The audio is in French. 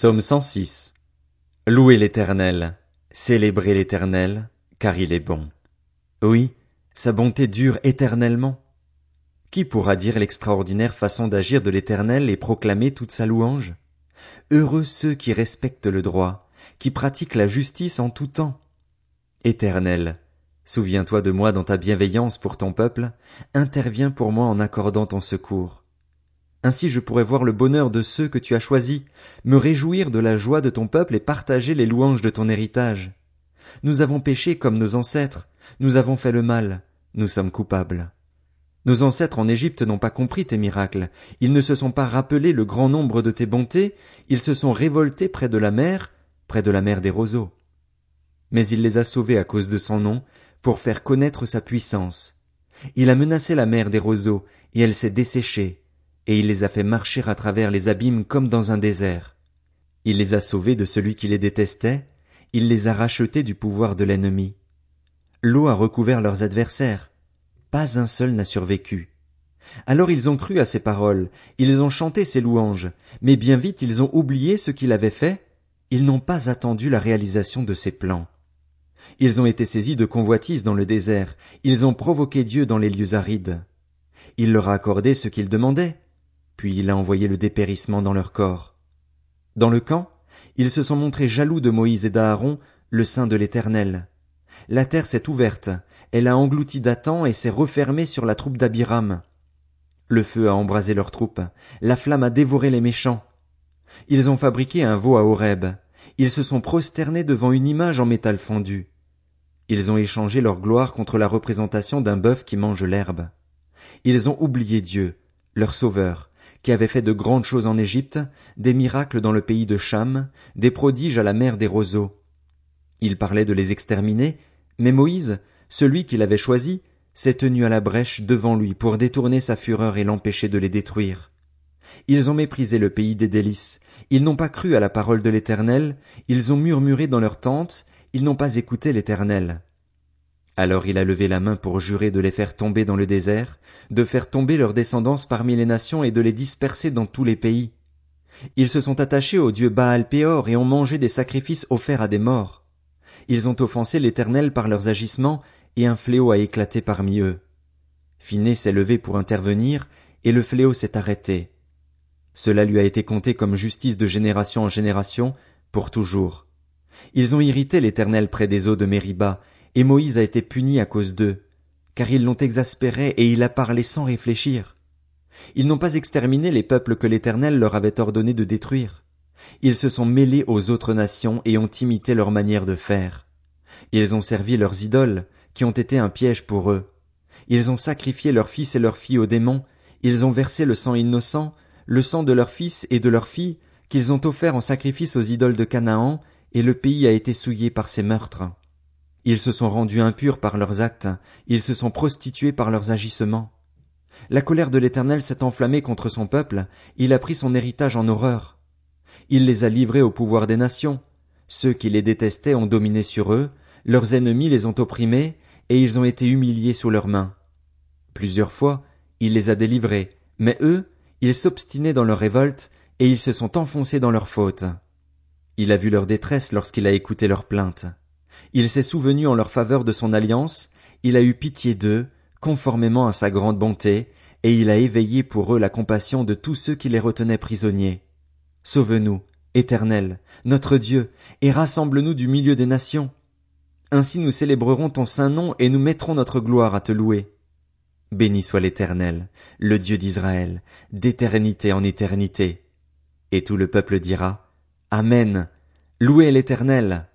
Psaume 106. Louez l'éternel, célébrez l'éternel, car il est bon. Oui, sa bonté dure éternellement. Qui pourra dire l'extraordinaire façon d'agir de l'éternel et proclamer toute sa louange? Heureux ceux qui respectent le droit, qui pratiquent la justice en tout temps. Éternel, souviens-toi de moi dans ta bienveillance pour ton peuple, interviens pour moi en accordant ton secours. Ainsi je pourrai voir le bonheur de ceux que tu as choisis, me réjouir de la joie de ton peuple et partager les louanges de ton héritage. Nous avons péché comme nos ancêtres, nous avons fait le mal, nous sommes coupables. Nos ancêtres en Égypte n'ont pas compris tes miracles, ils ne se sont pas rappelé le grand nombre de tes bontés, ils se sont révoltés près de la mer, près de la mer des roseaux. Mais il les a sauvés à cause de son nom, pour faire connaître sa puissance. Il a menacé la mer des roseaux, et elle s'est desséchée, et il les a fait marcher à travers les abîmes comme dans un désert. Il les a sauvés de celui qui les détestait, il les a rachetés du pouvoir de l'ennemi. L'eau a recouvert leurs adversaires, pas un seul n'a survécu. Alors ils ont cru à ses paroles, ils ont chanté ses louanges, mais bien vite ils ont oublié ce qu'il avait fait, ils n'ont pas attendu la réalisation de ses plans. Ils ont été saisis de convoitise dans le désert, ils ont provoqué Dieu dans les lieux arides. Il leur a accordé ce qu'ils demandaient, puis il a envoyé le dépérissement dans leur corps. Dans le camp, ils se sont montrés jaloux de Moïse et d'Aaron, le sein de l'Éternel. La terre s'est ouverte, elle a englouti Dathan et s'est refermée sur la troupe d'Abiram. Le feu a embrasé leurs troupes, la flamme a dévoré les méchants. Ils ont fabriqué un veau à Horeb, ils se sont prosternés devant une image en métal fondu. Ils ont échangé leur gloire contre la représentation d'un bœuf qui mange l'herbe. Ils ont oublié Dieu, leur sauveur, qui avait fait de grandes choses en Égypte, des miracles dans le pays de Cham, des prodiges à la mer des roseaux. Il parlait de les exterminer, mais Moïse, celui qu'il avait choisi, s'est tenu à la brèche devant lui pour détourner sa fureur et l'empêcher de les détruire. Ils ont méprisé le pays des délices, ils n'ont pas cru à la parole de l'Éternel, ils ont murmuré dans leurs tentes, ils n'ont pas écouté l'Éternel. Alors il a levé la main pour jurer de les faire tomber dans le désert, de faire tomber leur descendance parmi les nations et de les disperser dans tous les pays. Ils se sont attachés au dieu Baal Péor et ont mangé des sacrifices offerts à des morts. Ils ont offensé l'Éternel par leurs agissements, et un fléau a éclaté parmi eux. Finé s'est levé pour intervenir, et le fléau s'est arrêté. Cela lui a été compté comme justice de génération en génération, pour toujours. Ils ont irrité l'Éternel près des eaux de Mériba, et Moïse a été puni à cause d'eux, car ils l'ont exaspéré et il a parlé sans réfléchir. Ils n'ont pas exterminé les peuples que l'Éternel leur avait ordonné de détruire. Ils se sont mêlés aux autres nations et ont imité leur manière de faire. Ils ont servi leurs idoles, qui ont été un piège pour eux. Ils ont sacrifié leurs fils et leurs filles aux démons, ils ont versé le sang innocent, le sang de leurs fils et de leurs filles, qu'ils ont offert en sacrifice aux idoles de Canaan, et le pays a été souillé par ces meurtres. Ils se sont rendus impurs par leurs actes, ils se sont prostitués par leurs agissements. La colère de l'Éternel s'est enflammée contre son peuple, il a pris son héritage en horreur. Il les a livrés au pouvoir des nations. Ceux qui les détestaient ont dominé sur eux, leurs ennemis les ont opprimés, et ils ont été humiliés sous leurs mains. Plusieurs fois, il les a délivrés, mais eux, ils s'obstinaient dans leur révolte, et ils se sont enfoncés dans leurs fautes. Il a vu leur détresse lorsqu'il a écouté leurs plaintes. Il s'est souvenu en leur faveur de son alliance, il a eu pitié d'eux, conformément à sa grande bonté, et il a éveillé pour eux la compassion de tous ceux qui les retenaient prisonniers. Sauve-nous, Éternel, notre Dieu, et rassemble-nous du milieu des nations. Ainsi nous célébrerons ton saint nom et nous mettrons notre gloire à te louer. Béni soit l'Éternel, le Dieu d'Israël, d'éternité en éternité. Et tout le peuple dira, Amen. Louez l'Éternel.